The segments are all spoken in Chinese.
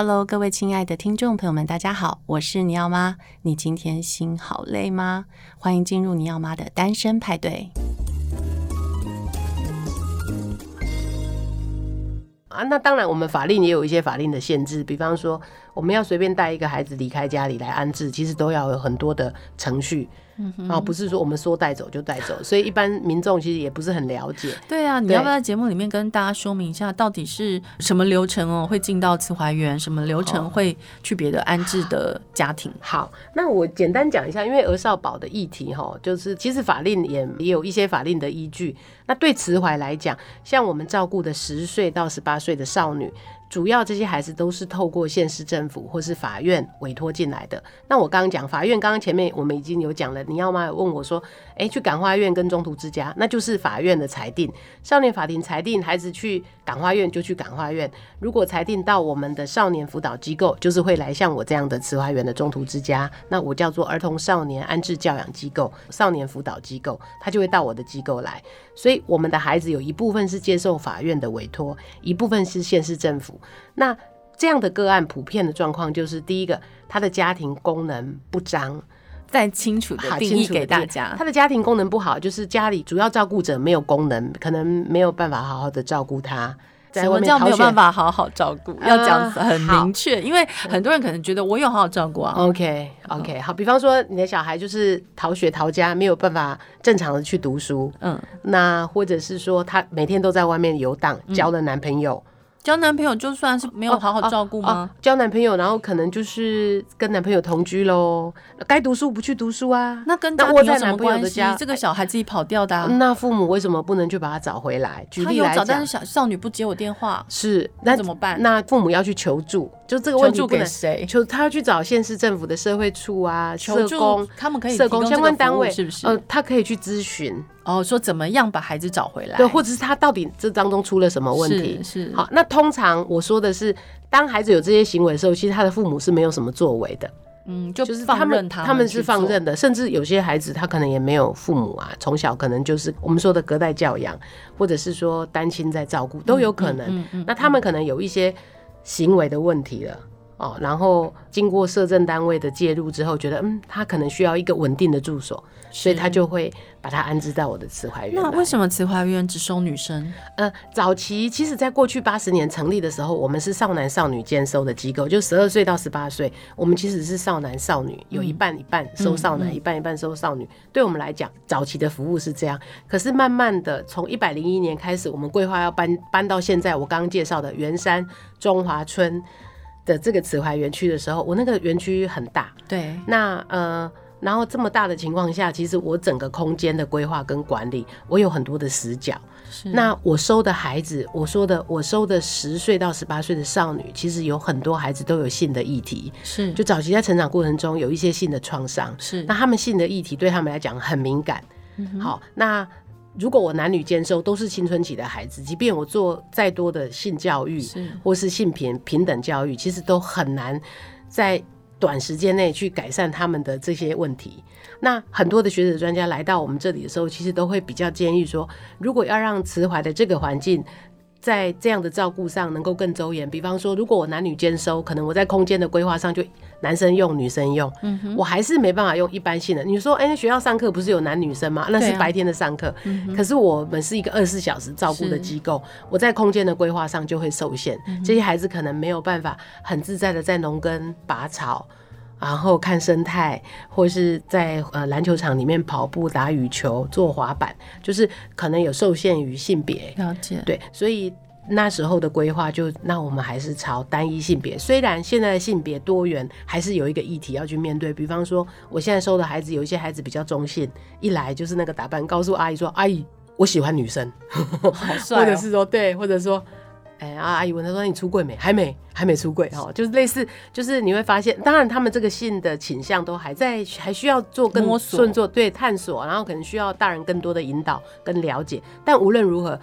Hello，各位亲爱的听众朋友们，大家好，我是尼奥妈。你今天心好累吗？欢迎进入尼奥妈的单身派对。啊，那当然，我们法令也有一些法令的限制，比方说，我们要随便带一个孩子离开家里来安置，其实都要有很多的程序。啊、哦，不是说我们说带走就带走，所以一般民众其实也不是很了解。对啊，你要不要在节目里面跟大家说明一下，到底是什么流程哦？会进到慈怀园，什么流程会去别的安置的家庭？好，那我简单讲一下，因为儿少保的议题哈，就是其实法令也也有一些法令的依据。那对慈怀来讲，像我们照顾的十岁到十八岁的少女。主要这些孩子都是透过县市政府或是法院委托进来的。那我刚刚讲法院，刚刚前面我们已经有讲了。你要吗？问我说，哎、欸，去感化院跟中途之家，那就是法院的裁定。少年法庭裁定孩子去感化院就去感化院。如果裁定到我们的少年辅导机构，就是会来像我这样的慈怀园的中途之家。那我叫做儿童少年安置教养机构、少年辅导机构，他就会到我的机构来。所以我们的孩子有一部分是接受法院的委托，一部分是县市政府。那这样的个案普遍的状况就是，第一个，他的家庭功能不彰，再清楚的定义给大家，他的家庭功能不好，就是家里主要照顾者没有功能，可能没有办法好好的照顾他。什么叫没有办法好好照顾？要讲很明确，因为很多人可能觉得我有好好照顾啊。OK OK，好，比方说你的小孩就是逃学逃家，没有办法正常的去读书，嗯，那或者是说他每天都在外面游荡，交了男朋友。交男朋友就算是没有好好照顾吗？哦哦哦？交男朋友，然后可能就是跟男朋友同居喽。该读书不去读书啊？那跟家庭有什么关系？这个小孩自己跑掉的，啊，那父母为什么不能去把他找回来？举例来讲，他有找，但是小少女不接我电话，是那怎么办？那父母要去求助，就这个问题给谁？求他要去找县市政府的社会处啊，社工，他们可以社工相关单位是不是？呃，他可以去咨询。哦，说怎么样把孩子找回来？对，或者是他到底这当中出了什么问题？是，是。好，那通常我说的是，当孩子有这些行为的时候，其实他的父母是没有什么作为的。嗯，就就是放任他，他们是放任的，甚至有些孩子他可能也没有父母啊，从小可能就是我们说的隔代教养，或者是说单亲在照顾都有可能。嗯嗯嗯。那他们可能有一些行为的问题了。哦，然后经过社政单位的介入之后，觉得嗯，他可能需要一个稳定的住所，所以他就会把他安置在我的慈怀院。那为什么慈怀院只收女生？呃，早期其实在过去八十年成立的时候，我们是少男少女兼收的机构，就十二岁到十八岁，我们其实是少男少女，有一半一半收少男，嗯、一半一半收少女。嗯嗯、对我们来讲，早期的服务是这样。可是慢慢的，从一百零一年开始，我们规划要搬搬到现在，我刚刚介绍的圆山中华村。的这个慈怀园区的时候，我那个园区很大，对，那呃，然后这么大的情况下，其实我整个空间的规划跟管理，我有很多的死角。是，那我收的孩子，我说的我收的十岁到十八岁的少女，其实有很多孩子都有性的议题，是，就早期在成长过程中有一些性的创伤，是，那他们性的议题对他们来讲很敏感。嗯、好，那。如果我男女兼收都是青春期的孩子，即便我做再多的性教育，是或是性平平等教育，其实都很难在短时间内去改善他们的这些问题。那很多的学者专家来到我们这里的时候，其实都会比较建议说，如果要让慈怀的这个环境。在这样的照顾上能够更周延，比方说，如果我男女兼收，可能我在空间的规划上就男生用、女生用，嗯，我还是没办法用一般性的。你说，哎、欸，学校上课不是有男女生吗？那是白天的上课，嗯，可是我们是一个二十四小时照顾的机构，我在空间的规划上就会受限，这些孩子可能没有办法很自在的在农耕拔草。然后看生态，或是在呃篮球场里面跑步、打羽球、做滑板，就是可能有受限于性别。了解。对，所以那时候的规划就，那我们还是朝单一性别。虽然现在的性别多元，还是有一个议题要去面对。比方说，我现在收的孩子，有一些孩子比较中性，一来就是那个打扮，告诉阿姨说：“阿姨，我喜欢女生。”好帅哦。或者是说，对，或者说。哎、阿姨问他说：“你出柜没？还没，还没出柜哦。”就是类似，就是你会发现，当然他们这个性的倾向都还在，还需要做更顺做对探索，然后可能需要大人更多的引导跟了解。但无论如何，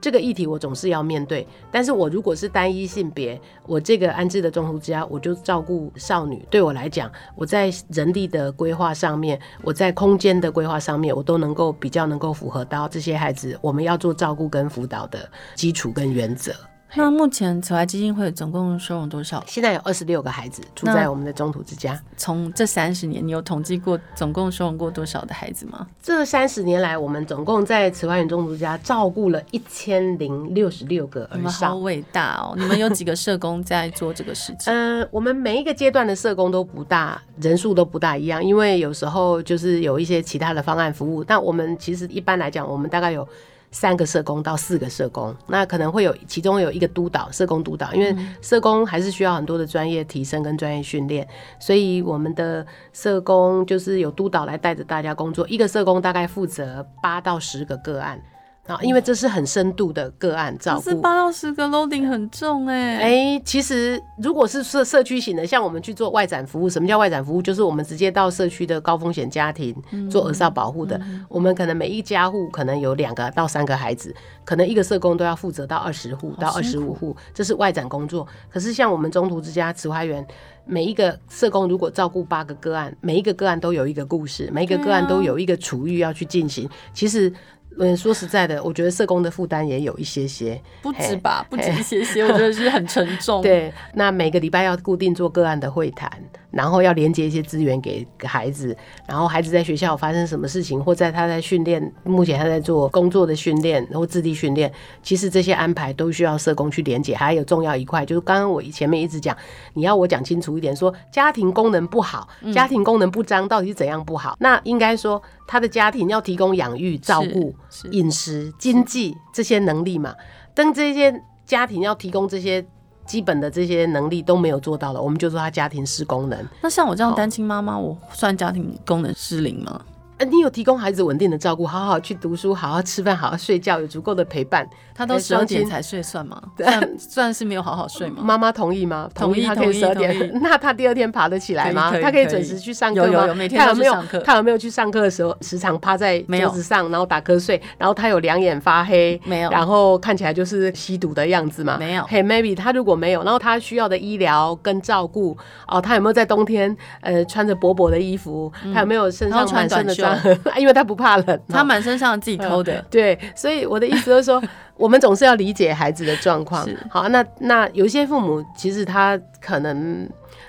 这个议题我总是要面对。但是我如果是单一性别，我这个安置的中途之家，我就照顾少女。对我来讲，我在人力的规划上面，我在空间的规划上面，我都能够比较能够符合到这些孩子我们要做照顾跟辅导的基础跟原则。那目前慈怀基金会总共收容多少？现在有二十六个孩子住在我们的中途之家。从这三十年，你有统计过总共收容过多少的孩子吗？这三十年来，我们总共在慈怀园中途之家照顾了一千零六十六个儿少。你们好伟大哦！你们有几个社工在做这个事情？嗯、呃，我们每一个阶段的社工都不大，人数都不大一样，因为有时候就是有一些其他的方案服务。但我们其实一般来讲，我们大概有。三个社工到四个社工，那可能会有其中有一个督导，社工督导，因为社工还是需要很多的专业提升跟专业训练，所以我们的社工就是有督导来带着大家工作，一个社工大概负责八到十个个案。啊，因为这是很深度的个案照顾，是八到十个 loading 很重哎、欸。哎、欸，其实如果是社社区型的，像我们去做外展服务，什么叫外展服务？就是我们直接到社区的高风险家庭做儿少保护的。嗯、我们可能每一家户可能有两个到三个孩子，可能一个社工都要负责到二十户到二十五户，这是外展工作。可是像我们中途之家慈怀园，每一个社工如果照顾八个个案，每一个个案都有一个故事，每一个个案都有一个处遇要去进行。其实。嗯，说实在的，我觉得社工的负担也有一些些，不止吧，不止一些些，我觉得是很沉重。对，那每个礼拜要固定做个案的会谈，然后要连接一些资源给孩子，然后孩子在学校发生什么事情，或在他在训练，目前他在做工作的训练或智力训练，其实这些安排都需要社工去连接。还有重要一块，就是刚刚我前面一直讲，你要我讲清楚一点，说家庭功能不好，家庭功能不彰，到底是怎样不好？嗯、那应该说他的家庭要提供养育、照顾。饮食、经济这些能力嘛，当这些家庭要提供这些基本的这些能力都没有做到了，我们就说他家庭失功能。那像我这样单亲妈妈，我算家庭功能失灵吗？你有提供孩子稳定的照顾，好好去读书，好好吃饭，好好睡觉，有足够的陪伴。他都十二点才睡算吗？算算是没有好好睡吗？妈妈同意吗？同意，他可以十二点。那他第二天爬得起来吗？他可以准时去上课吗？有有有，每天都去上课。他有没有去上课的时候时常趴在桌子上，然后打瞌睡？然后他有两眼发黑？没有。然后看起来就是吸毒的样子吗？没有。嘿，maybe 他如果没有，然后他需要的医疗跟照顾哦，他有没有在冬天呃穿着薄薄的衣服？他有没有身上满身的 因为他不怕冷，他满身上自己抠的。对，所以我的意思就是说。我们总是要理解孩子的状况。好，那那有些父母其实他可能，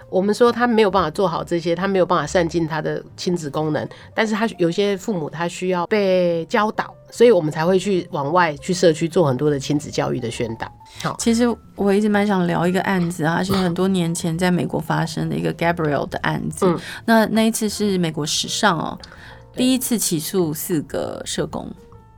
我们说他没有办法做好这些，他没有办法善尽他的亲子功能。但是他有些父母他需要被教导，所以我们才会去往外去社区做很多的亲子教育的宣导。好，其实我一直蛮想聊一个案子啊，是很多年前在美国发生的一个 Gabriel 的案子。嗯，那那一次是美国史上哦第一次起诉四个社工。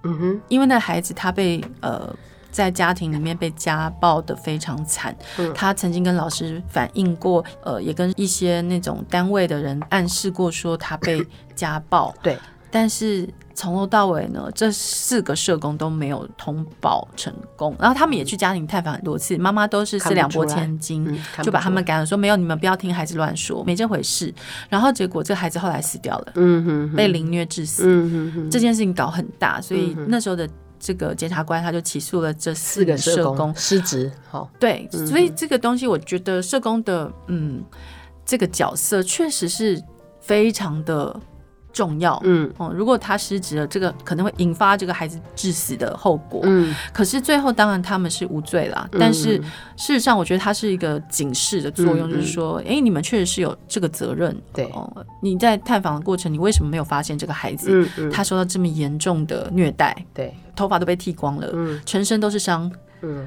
嗯哼，因为那孩子他被呃在家庭里面被家暴的非常惨，嗯，他曾经跟老师反映过，呃，也跟一些那种单位的人暗示过说他被家暴，对，但是。从头到尾呢，这四个社工都没有通报成功，然后他们也去家庭探访很多次，妈妈都是四两拨千斤，嗯，就把他们赶了，说没有，你们不要听孩子乱说，没这回事。然后结果这个孩子后来死掉了，嗯哼哼，被凌虐致死，嗯哼哼，这件事情搞很大，所以那时候的这个检察官他就起诉了这四个社工失职。好，对，所以这个东西我觉得社工的嗯这个角色确实是非常的。重要，嗯。哦，如果他失职了，这个可能会引发这个孩子致死的后果，嗯，可是最后当然他们是无罪啦，嗯、但是事实上我觉得它是一个警示的作用，嗯、就是说，哎、欸，你们确实是有这个责任，对。哦，你在探访的过程，你为什么没有发现这个孩子，他受到这么严重的虐待，对，头发都被剃光了，嗯，全身都是伤，嗯，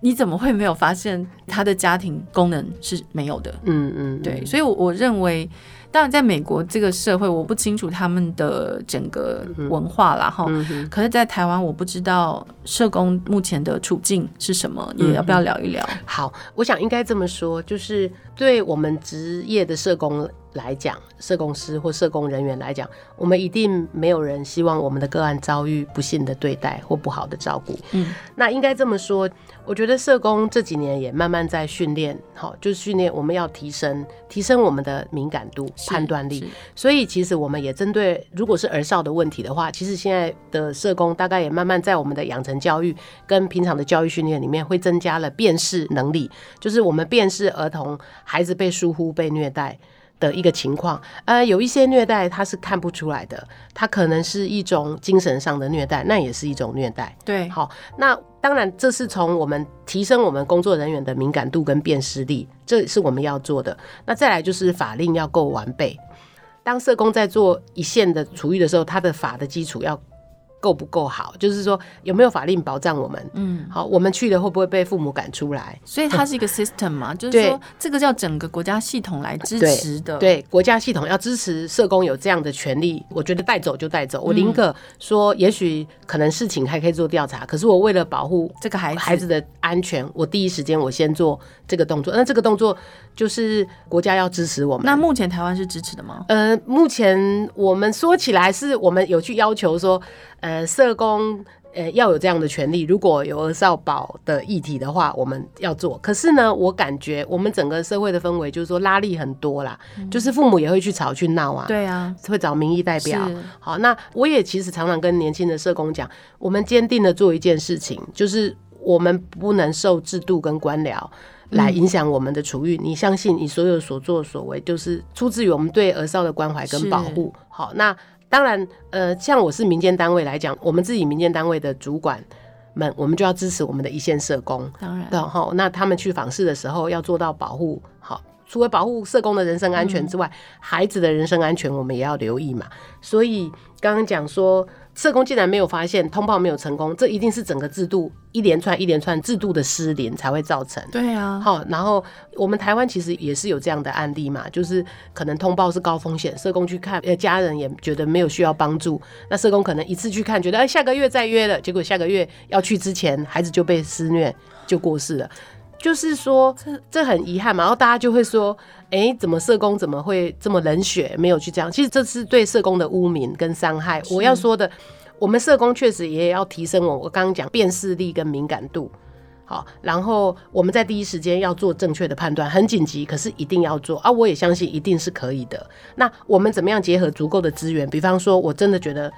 你怎么会没有发现他的家庭功能是没有的，嗯嗯，对，所以我我认为。当然，在美国这个社会，我不清楚他们的整个文化啦哈。嗯、可是，在台湾，我不知道社工目前的处境是什么，你要不要聊一聊？嗯、好，我想应该这么说，就是对我们职业的社工来讲，社工师或社工人员来讲，我们一定没有人希望我们的个案遭遇不幸的对待或不好的照顾。嗯，那应该这么说，我觉得社工这几年也慢慢在训练，好，就是训练我们要提升提升我们的敏感度。判断力，所以其实我们也针对，如果是儿少的问题的话，其实现在的社工大概也慢慢在我们的养成教育跟平常的教育训练里面，会增加了辨识能力，就是我们辨识儿童孩子被疏忽、被虐待，的一个情况，呃，有一些虐待他是看不出来的，他可能是一种精神上的虐待，那也是一种虐待。对，好，那当然这是从我们提升我们工作人员的敏感度跟辨识力，这是我们要做的。那再来就是法令要够完备，当社工在做一线的处遇的时候，他的法的基础要。够不够好？就是说有没有法令保障我们？嗯，好，我们去了会不会被父母赶出来？所以它是一个 system 嘛，就是说这个叫整个国家系统来支持的。对，对，国家系统要支持社工有这样的权利，我觉得带走就带走。我宁可说，也许可能事情还可以做调查，可是我为了保护这个孩孩子的安全，我第一时间我先做这个动作。那这个动作就是国家要支持我们。那目前台湾是支持的吗？呃，目前我们说起来是我们有去要求说。呃，社工呃要有这样的权利，如果有儿少保的议题的话，我们要做。可是呢，我感觉我们整个社会的氛围就是说拉力很多啦，嗯、就是父母也会去吵去闹啊，对啊，会找民意代表。好，那我也其实常常跟年轻的社工讲，我们坚定的做一件事情，就是我们不能受制度跟官僚来影响我们的处遇。嗯、你相信你所有所作所为，就是出自于我们对儿少的关怀跟保护。好，那。当然，呃，像我是民间单位来讲，我们自己民间单位的主管们，我们就要支持我们的一线社工。当然，然后那他们去访视的时候，要做到保护好，除了保护社工的人身安全之外，嗯、孩子的人身安全我们也要留意嘛。所以刚刚讲说。社工竟然没有发现通报没有成功，这一定是整个制度一连串一连串制度的失灵才会造成。对啊，好，然后我们台湾其实也是有这样的案例嘛，就是可能通报是高风险，社工去看，呃，家人也觉得没有需要帮助，那社工可能一次去看，觉得哎，下个月再约了，结果下个月要去之前，孩子就被施虐就过世了。就是说，这很遗憾嘛，然后大家就会说，哎、欸，怎么社工怎么会这么冷血，没有去这样？其实这是对社工的污名跟伤害。我要说的，我们社工确实也要提升我，我刚刚讲辨识力跟敏感度，好，然后我们在第一时间要做正确的判断，很紧急，可是一定要做啊！我也相信一定是可以的。那我们怎么样结合足够的资源？比方说，我真的觉得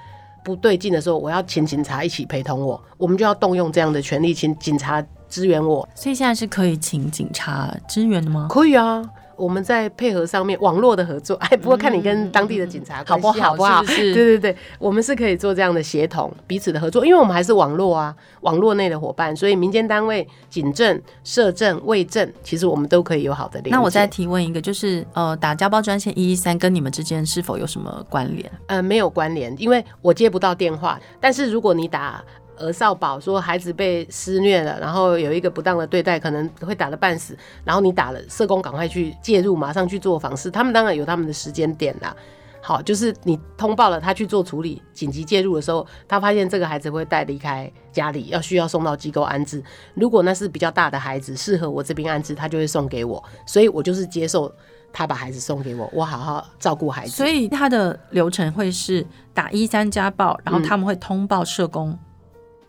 不对劲的时候，我要请警察一起陪同我，我们就要动用这样的权利，请警察。支援我，所以现在是可以请警察支援的吗？可以啊，我们在配合上面网络的合作，哎，不过看你跟当地的警察好不好，不好？是，对对对，我们是可以做这样的协同，彼此的合作，因为我们还是网络啊，网络内的伙伴，所以民间单位、警政、社政、卫政，其实我们都可以有好的联。那我再提问一个，就是呃，打家暴专线一一三跟你们之间是否有什么关联？呃，没有关联，因为我接不到电话，但是如果你打。儿少保说孩子被施虐了，然后有一个不当的对待，可能会打得半死，然后你打了，社工赶快去介入，马上去做访视。他们当然有他们的时间点啦。好，就是你通报了，他去做处理，紧急介入的时候，他发现这个孩子会带离开家里，要需要送到机构安置。如果那是比较大的孩子，适合我这边安置，他就会送给我，所以我就是接受他把孩子送给我，我好好照顾孩子。所以他的流程会是打一三家暴，然后他们会通报社工。嗯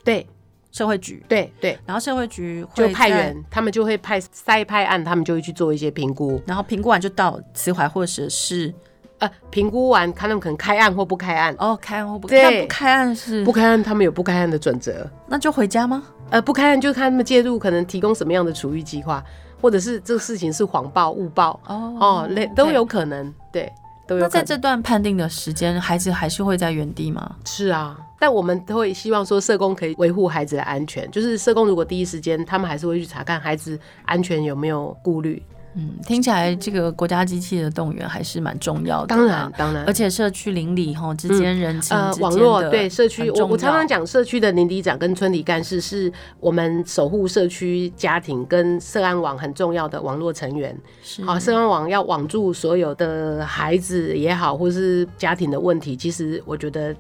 对，社会局，对对，然后社会局会就派人，他们就会派筛派案，他们就会去做一些评估，然后评估完就到慈怀或者是呃评估完，看他们可能开案或不开案。哦，开案或不开案，不开案是不开案，他们有不开案的准则，那就回家吗？呃，不开案就看他们介入，可能提供什么样的处遇计划，或者是这个事情是谎报、误报哦哦，那都有可能，对。都有那在这段判定的时间，孩子还是会在原地吗？是啊，但我们都会希望说，社工可以维护孩子的安全。就是社工如果第一时间，他们还是会去查看孩子安全有没有顾虑。嗯，听起来这个国家机器的动员还是蛮重要的。当然，当然，而且社区邻里哈之间人情、嗯、呃网络对社区，我我常常讲社区的邻里长跟村里干事是我们守护社区家庭跟社安网很重要的网络成员。是好，社安网要网住所有的孩子也好，或是家庭的问题，其实我觉得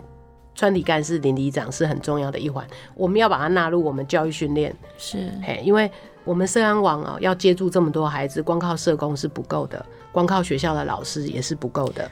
村里干事、邻里长是很重要的一环，我们要把它纳入我们教育训练。是，嘿，因为。我们社安网啊，要接住这么多孩子，光靠社工是不够的，光靠学校的老师也是不够的。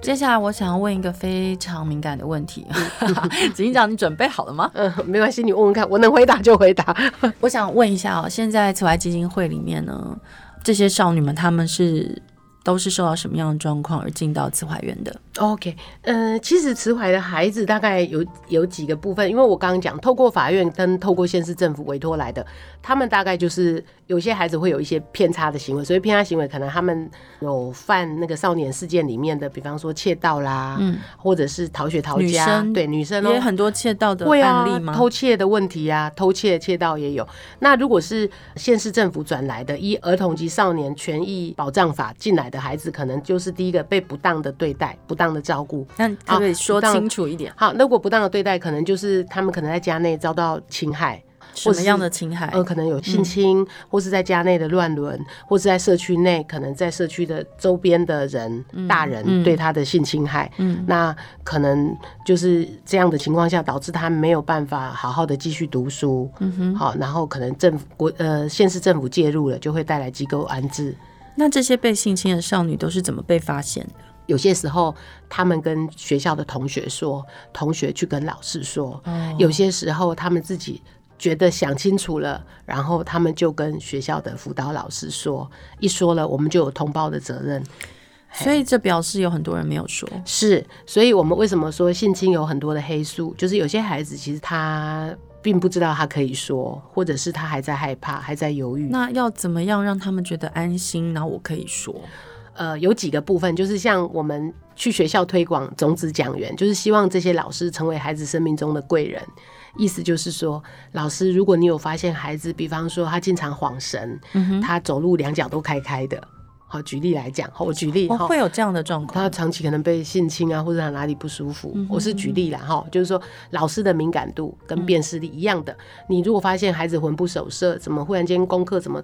接下来，我想要问一个非常敏感的问题，执行长，你准备好了吗？嗯，没关系，你问问看，我能回答就回答。我想问一下哦，现在慈怀基金会里面呢，这些少女们她们是？都是受到什么样的状况而进到慈怀院的？OK，呃，其实慈怀的孩子大概有有几个部分，因为我刚刚讲，透过法院跟透过县市政府委托来的，他们大概就是有些孩子会有一些偏差的行为，所以偏差行为可能他们有犯那个少年事件里面的，比方说窃盗啦，嗯，或者是逃学逃家，对女生也很多窃盗的案例吗？偷窃的问题啊，偷窃窃盗也有。那如果是县市政府转来的，依儿童及少年权益保障法进来的孩子，可能就是第一个被不当的对待、不当的照顾。那可不可以说清楚一点？好，如果不当的对待，可能就是他们可能在家内遭到侵害。什么样的侵害？呃，可能有性侵，嗯、或是在家内的乱伦，或是在社区内，可能在社区的周边的人、嗯、大人对他的性侵害。嗯，那可能就是这样的情况下，导致他没有办法好好的继续读书。嗯哼，好，然后可能政府国呃县市政府介入了，就会带来机构安置。那这些被性侵的少女都是怎么被发现的？有些时候，他们跟学校的同学说，同学去跟老师说。哦、有些时候，他们自己。觉得想清楚了，然后他们就跟学校的辅导老师说，一说了，我们就有通报的责任。所以这表示有很多人没有说。是，所以我们为什么说性侵有很多的黑素？就是有些孩子其实他并不知道他可以说，或者是他还在害怕，还在犹豫。那要怎么样让他们觉得安心？然后我可以说，呃，有几个部分，就是像我们去学校推广种子讲员，就是希望这些老师成为孩子生命中的贵人。意思就是说，老师，如果你有发现孩子，比方说他经常晃神，嗯、哼。他走路两脚都开开的，好，举例来讲，好，我举例，哦，会有这样的状况，他长期可能被性侵啊，或者他哪里不舒服，嗯、我是举例啦，哈，就是说老师的敏感度跟辨识力一样的，嗯、你如果发现孩子魂不守舍，怎么忽然间功课怎么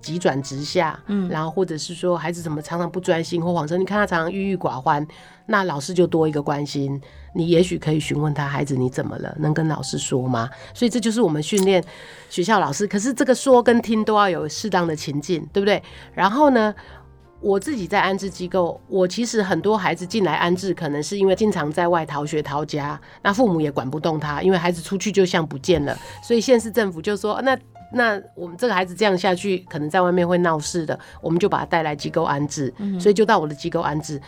急转直下，嗯，然后或者是说孩子怎么常常不专心或恍神，你看他常常郁郁寡欢，那老师就多一个关心。你也许可以询问他，孩子你怎么了？能跟老师说吗？所以这就是我们训练学校老师。可是这个说跟听都要有适当的情境，对不对？然后呢，我自己在安置机构，我其实很多孩子进来安置，可能是因为经常在外逃学逃家，那父母也管不动他，因为孩子出去就像不见了，所以县市政府就说，那那我们这个孩子这样下去，可能在外面会闹事的，我们就把他带来机构安置，所以就到我的机构安置。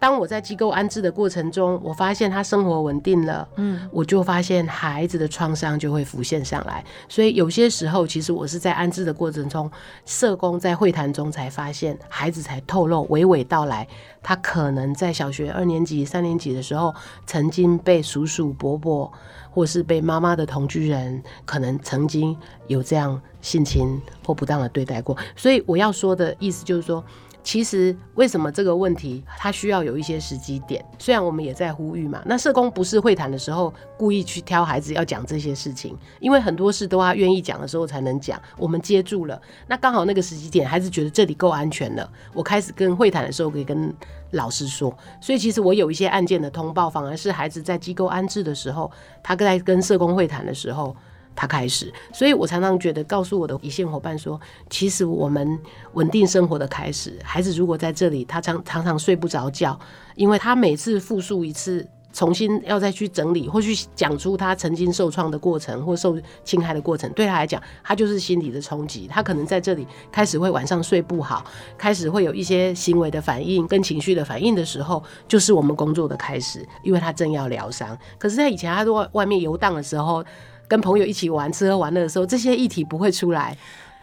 当我在机构安置的过程中，我发现他生活稳定了，嗯，我就发现孩子的创伤就会浮现上来。所以有些时候，其实我是在安置的过程中，社工在会谈中才发现，孩子才透露娓娓道来，他可能在小学二年级、三年级的时候，曾经被叔叔伯伯或是被妈妈的同居人，可能曾经有这样性侵或不当的对待过。所以我要说的意思就是说。其实，为什么这个问题它需要有一些时机点？虽然我们也在呼吁嘛，那社工不是会谈的时候故意去挑孩子要讲这些事情，因为很多事都要愿意讲的时候才能讲。我们接住了，那刚好那个时机点，孩子觉得这里够安全了，我开始跟会谈的时候可以跟老师说。所以其实我有一些案件的通报，反而是孩子在机构安置的时候，他在跟社工会谈的时候。他开始，所以我常常觉得告诉我的一线伙伴说，其实我们稳定生活的开始，孩子如果在这里，他常常常睡不着觉，因为他每次复述一次，重新要再去整理或去讲出他曾经受创的过程或受侵害的过程，对他来讲，他就是心理的冲击。他可能在这里开始会晚上睡不好，开始会有一些行为的反应跟情绪的反应的时候，就是我们工作的开始，因为他正要疗伤。可是，在以前他在外外面游荡的时候。跟朋友一起玩、吃喝玩乐的时候，这些议题不会出来。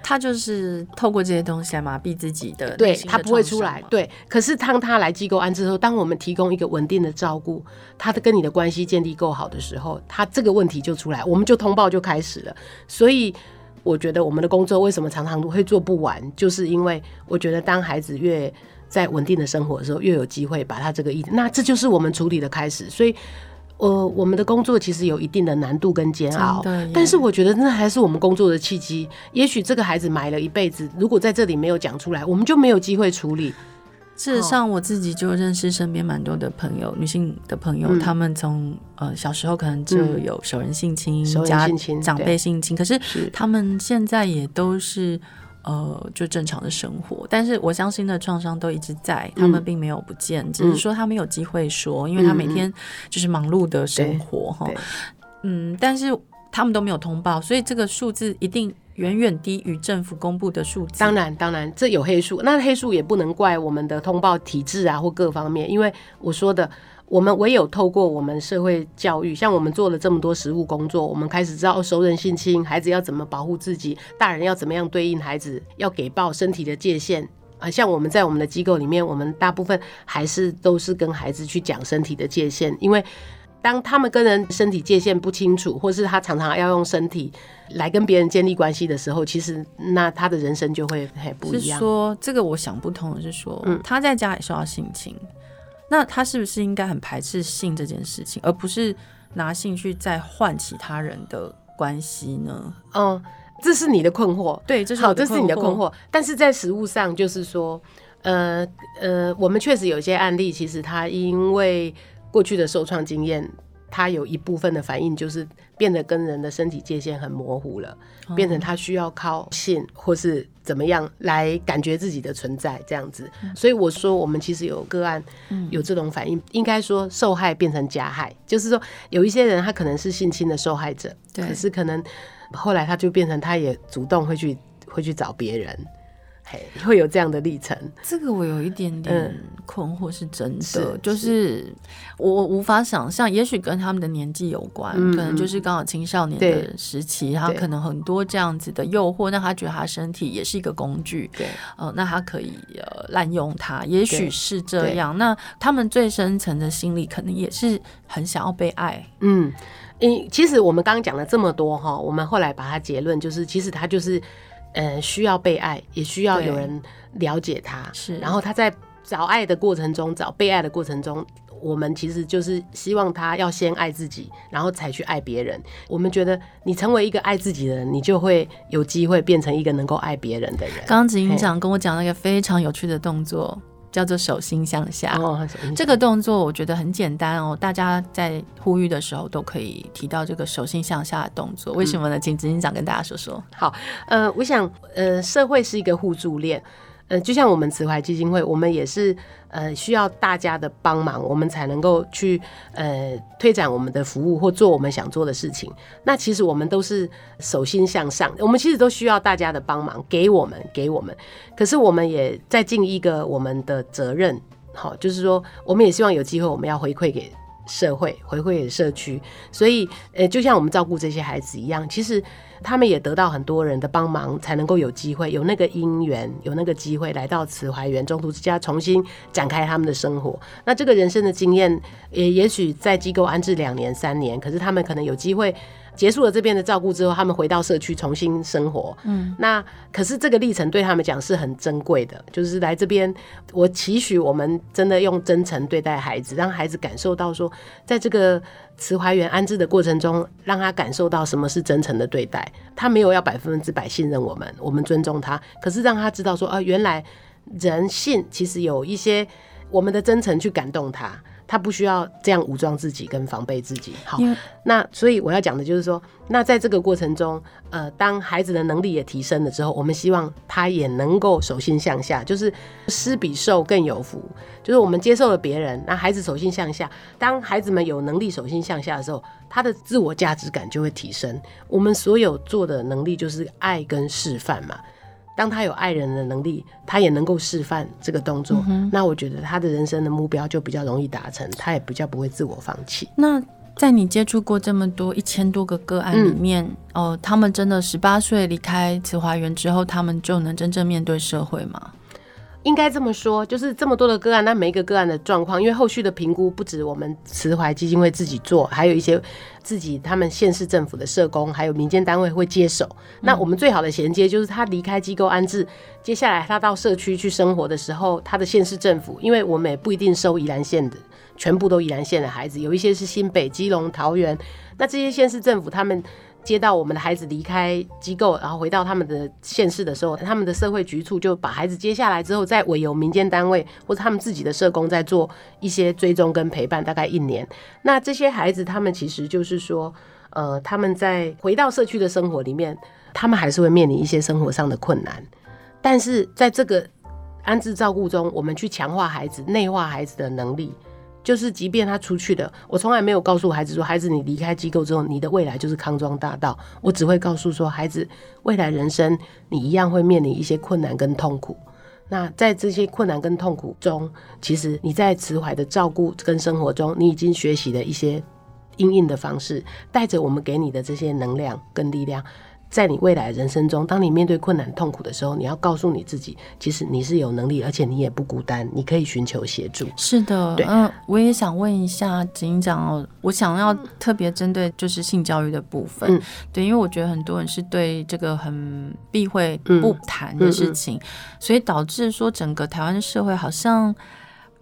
他就是透过这些东西来麻痹自己的，的，对他不会出来。对，可是当他来机构安置的时候，当我们提供一个稳定的照顾，他的跟你的关系建立够好的时候，他这个问题就出来，我们就通报就开始了。所以我觉得我们的工作为什么常常会做不完，就是因为我觉得当孩子越在稳定的生活的时候，越有机会把他这个议题，那这就是我们处理的开始。所以。呃，我们的工作其实有一定的难度跟煎熬，但是我觉得那还是我们工作的契机。也许这个孩子埋了一辈子，如果在这里没有讲出来，我们就没有机会处理。事实上，我自己就认识身边蛮多的朋友，女性的朋友，嗯、他们从呃小时候可能就有熟人性侵、嗯、家长辈性侵，可是他们现在也都是。呃，就正常的生活，但是我相信的创伤都一直在，他们并没有不见，嗯、只是说他们有机会说，因为他每天就是忙碌的生活哈。嗯，但是他们都没有通报，所以这个数字一定远远低于政府公布的数字。当然，当然，这有黑数，那黑数也不能怪我们的通报体制啊，或各方面，因为我说的。我们唯有透过我们社会教育，像我们做了这么多实务工作，我们开始知道熟人性侵，孩子要怎么保护自己，大人要怎么样对应孩子，要给报身体的界限啊。像我们在我们的机构里面，我们大部分还是都是跟孩子去讲身体的界限，因为当他们跟人身体界限不清楚，或是他常常要用身体来跟别人建立关系的时候，其实那他的人生就会很不一样。是说这个我想不通的是说，嗯，他在家里受到性侵。那他是不是应该很排斥性这件事情，而不是拿性去再换其他人的关系呢？嗯，这是你的困惑。对，这是好，这是你的困惑。但是在实物上，就是说，呃呃，我们确实有些案例，其实他因为过去的受创经验。他有一部分的反应就是变得跟人的身体界限很模糊了，变成他需要靠性或是怎么样来感觉自己的存在这样子。所以我说，我们其实有个案有这种反应，应该说受害变成加害，就是说有一些人他可能是性侵的受害者，可是可能后来他就变成他也主动会去会去找别人。会有这样的历程，这个我有一点点困惑，是真的，就是我无法想象，也许跟他们的年纪有关，嗯、可能就是刚好青少年的时期，他可能很多这样子的诱惑，让他觉得他身体也是一个工具，对，呃，那他可以呃滥用它，也许是这样。那他们最深层的心理可能也是很想要被爱，嗯，因，其实我们刚刚讲了这么多哈，我们后来把它结论就是，其实他就是。嗯，需要被爱，也需要有人了解他。是，然后他在找爱的过程中，找被爱的过程中，我们其实就是希望他要先爱自己，然后才去爱别人。我们觉得，你成为一个爱自己的人，你就会有机会变成一个能够爱别人的人。刚刚执行长跟我讲了一个非常有趣的动作。叫做手心向下，哦，这个动作我觉得很简单哦，大家在呼吁的时候都可以提到这个手心向下的动作。为什么呢？请执行长跟大家说说。好，呃，我想，呃，社会是一个互助链。呃，就像我们慈怀基金会，我们也是呃需要大家的帮忙，我们才能够去呃推展我们的服务或做我们想做的事情。那其实我们都是手心向上，我们其实都需要大家的帮忙，给我们，给我们。可是我们也在尽一个我们的责任，好，就是说我们也希望有机会，我们要回馈给社会，回馈给社区。所以，呃，就像我们照顾这些孩子一样，其实。他们也得到很多人的帮忙，才能够有机会有那个因缘，有那个机会来到慈怀园中途之家，重新展开他们的生活。那这个人生的经验，也也许在机构安置两年、三年，可是他们可能有机会。结束了这边的照顾之后，他们回到社区重新生活。嗯，那可是这个历程对他们讲是很珍贵的，就是来这边，我期许我们真的用真诚对待孩子，让孩子感受到说，在这个慈怀园安置的过程中，让他感受到什么是真诚的对待。他没有要百分之百信任我们，我们尊重他，可是让他知道说，啊，原来人性其实有一些我们的真诚去感动他。他不需要这样武装自己跟防备自己。好，那所以我要讲的就是说，那在这个过程中，呃，当孩子的能力也提升了之后，我们希望他也能够手心向下，就是施比受更有福。就是我们接受了别人，那孩子手心向下，当孩子们有能力手心向下的时候，他的自我价值感就会提升。我们所有做的能力就是爱跟示范嘛。当他有爱人的能力，他也能够示范这个动作，嗯，那我觉得他的人生的目标就比较容易达成，他也比较不会自我放弃。那在你接触过这么多一千多个个案里面，嗯，哦，他们真的十八岁离开慈华园之后，他们就能真正面对社会吗？应该这么说，就是这么多的个案，那每一个个案的状况，因为后续的评估不止我们慈怀基金会自己做，还有一些自己他们县市政府的社工，还有民间单位会接手。那我们最好的衔接就是他离开机构安置，接下来他到社区去生活的时候，他的县市政府，因为我们也不一定收宜兰县的全部都宜兰县的孩子，有一些是新北、基隆、桃园，那这些县市政府他们。接到我们的孩子离开机构，然后回到他们的县市的时候，他们的社会局处就把孩子接下来之后，再委由民间单位或者他们自己的社工在做一些追踪跟陪伴，大概一年。那这些孩子他们其实就是说，呃，他们在回到社区的生活里面，他们还是会面临一些生活上的困难，但是在这个安置照顾中，我们去强化孩子、内化孩子的能力。就是即便他出去了，我从来没有告诉孩子说，孩子你离开机构之后，你的未来就是康庄大道。我只会告诉说，孩子未来人生你一样会面临一些困难跟痛苦。那在这些困难跟痛苦中，其实你在慈怀的照顾跟生活中，你已经学习了一些应应的方式，带着我们给你的这些能量跟力量。在你未来人生中，当你面对困难痛苦的时候，你要告诉你自己，其实你是有能力，而且你也不孤单，你可以寻求协助。是的，对，嗯，我也想问一下警长哦，我想要特别针对就是性教育的部分，嗯，对，因为我觉得很多人是对这个很避讳不谈的事情，嗯嗯嗯，所以导致说整个台湾社会好像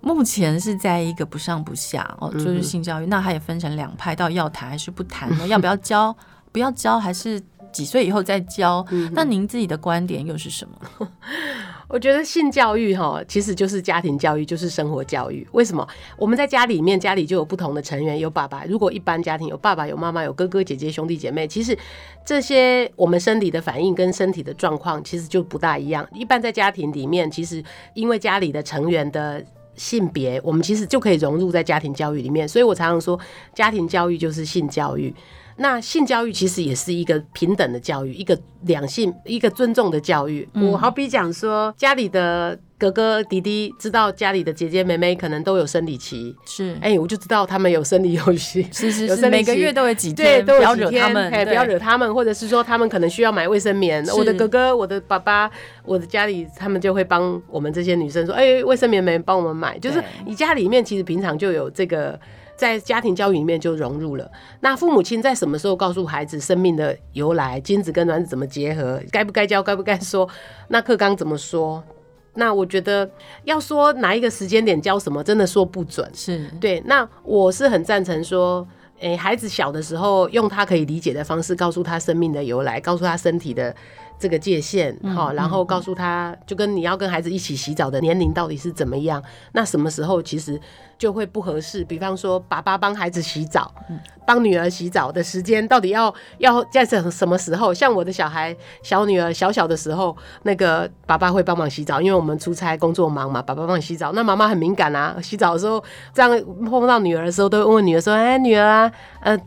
目前是在一个不上不下哦，就是性教育，那它也分成两派，到要谈还是不谈呢？要不要教？不要教还是？几岁以后再教？那您自己的观点又是什么？我觉得性教育哈，其实就是家庭教育，就是生活教育。为什么？我们在家里面，家里就有不同的成员，有爸爸。如果一般家庭有爸爸、有妈妈、有哥哥姐姐、兄弟姐妹，其实这些我们生理的反应跟身体的状况其实就不大一样。一般在家庭里面，其实因为家里的成员的性别，我们其实就可以融入在家庭教育里面。所以我常常说，家庭教育就是性教育。那性教育其实也是一个平等的教育，一个两性，一个尊重的教育。嗯、我好比讲说，家里的哥哥弟弟知道家里的姐姐妹妹可能都有生理期，是，哎、欸，我就知道他们有生理有息，是是是，每个月都有几天，对，都有几天，不要惹他们，不要惹他们，或者是说他们可能需要买卫生棉，我的哥哥、我的爸爸、我的家里，他们就会帮我们这些女生说，哎、欸，卫生棉没人帮我们买，就是你家里面其实平常就有这个。在家庭教育里面就融入了。那父母亲在什么时候告诉孩子生命的由来、精子跟卵子怎么结合、该不该教、该不该说？那课纲怎么说？那我觉得要说哪一个时间点教什么，真的说不准。是对。那我是很赞成说，诶、欸，孩子小的时候用他可以理解的方式告诉他生命的由来，告诉他身体的。这个界限，好，然后告诉他，就跟你要跟孩子一起洗澡的年龄到底是怎么样？那什么时候其实就会不合适？比方说，爸爸帮孩子洗澡，帮女儿洗澡的时间到底要要在什什么时候？像我的小孩小女儿小小的时候，那个爸爸会帮忙洗澡，因为我们出差工作忙嘛，爸爸帮你洗澡。那妈妈很敏感啊，洗澡的时候这样碰到女儿的时候，都会问问女儿说：“哎，女儿啊，呃。”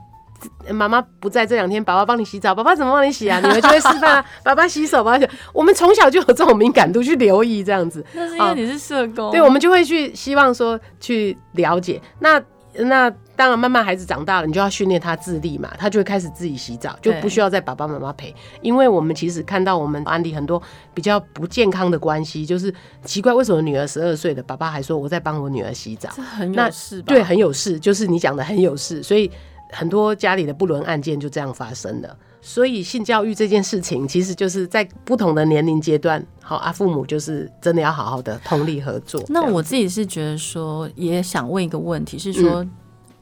妈妈不在这两天，爸爸帮你洗澡。爸爸怎么帮你洗啊？女儿就会示范啊。爸爸洗手，爸爸洗。我们从小就有这种敏感度去留意这样子。那是因为你是社工。对，我们就会去希望说去了解。那那当然，慢慢孩子长大了，你就要训练他自立嘛，他就会开始自己洗澡，就不需要在爸爸妈妈陪。因为我们其实看到我们案例很多比较不健康的关系，就是奇怪为什么女儿十二岁的爸爸还说我在帮我女儿洗澡，这很有事吧？对，很有事，就是你讲的很有事，所以。很多家里的不伦案件就这样发生了，所以性教育这件事情，其实就是在不同的年龄阶段，好啊，父母就是真的要好好的通力合作。那我自己是觉得说，也想问一个问题，是说，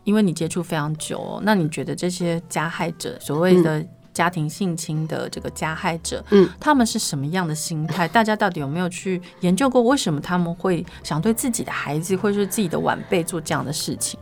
因为你接触非常久哦，那你觉得这些加害者，所谓的家庭性侵的这个加害者，嗯，他们是什么样的心态？大家到底有没有去研究过，为什么他们会想对自己的孩子，或者是自己的晚辈做这样的事情？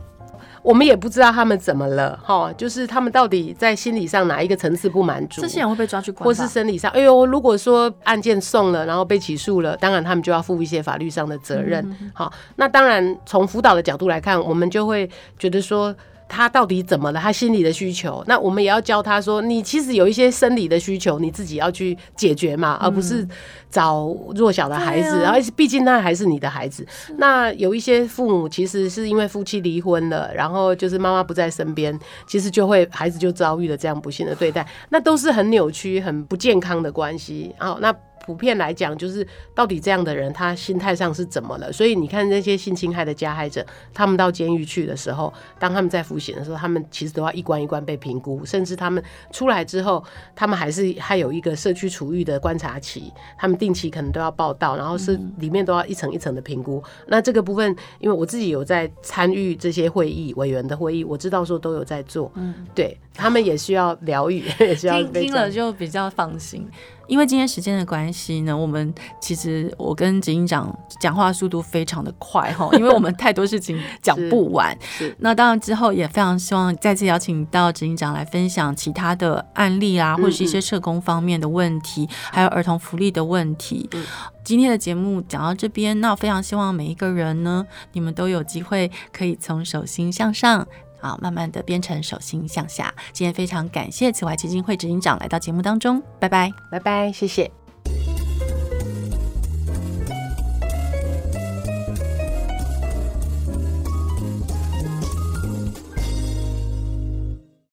我们也不知道他们怎么了，哈，就是他们到底在心理上哪一个层次不满足？这些人会被抓去关，或是生理上？哎呦，如果说案件送了，然后被起诉了，当然他们就要负一些法律上的责任。好，那当然从辅导的角度来看，我们就会觉得说。他到底怎么了？他心理的需求，那我们也要教他说，你其实有一些生理的需求，你自己要去解决嘛，而不是找弱小的孩子。然后，毕竟那还是你的孩子。那有一些父母其实是因为夫妻离婚了，然后就是妈妈不在身边，其实就会孩子就遭遇了这样不幸的对待，那都是很扭曲、很不健康的关系。好，那。普遍来讲，就是到底这样的人他心态上是怎么了？所以你看那些性侵害的加害者，他们到监狱去的时候，当他们在服刑的时候，他们其实都要一关一关被评估，甚至他们出来之后，他们还是还有一个社区处遇的观察期，他们定期可能都要报道，然后是里面都要一层一层的评估。那这个部分，因为我自己有在参与这些会议委员的会议，我知道说都有在做，嗯，对他们也需要疗愈，也需要听听了就比较放心。因为今天时间的关系呢，我们其实我跟执行长讲话速度非常的快哈，因为我们太多事情讲不完。那当然之后也非常希望再次邀请到执行长来分享其他的案例啊，或者是一些社工方面的问题，嗯嗯，还有儿童福利的问题。嗯、今天的节目讲到这边，那我非常希望每一个人呢，你们都有机会可以从手心向上。啊，慢慢的变成手心向下。今天非常感谢此外基金会执行长来到节目当中，拜拜，拜拜，谢谢。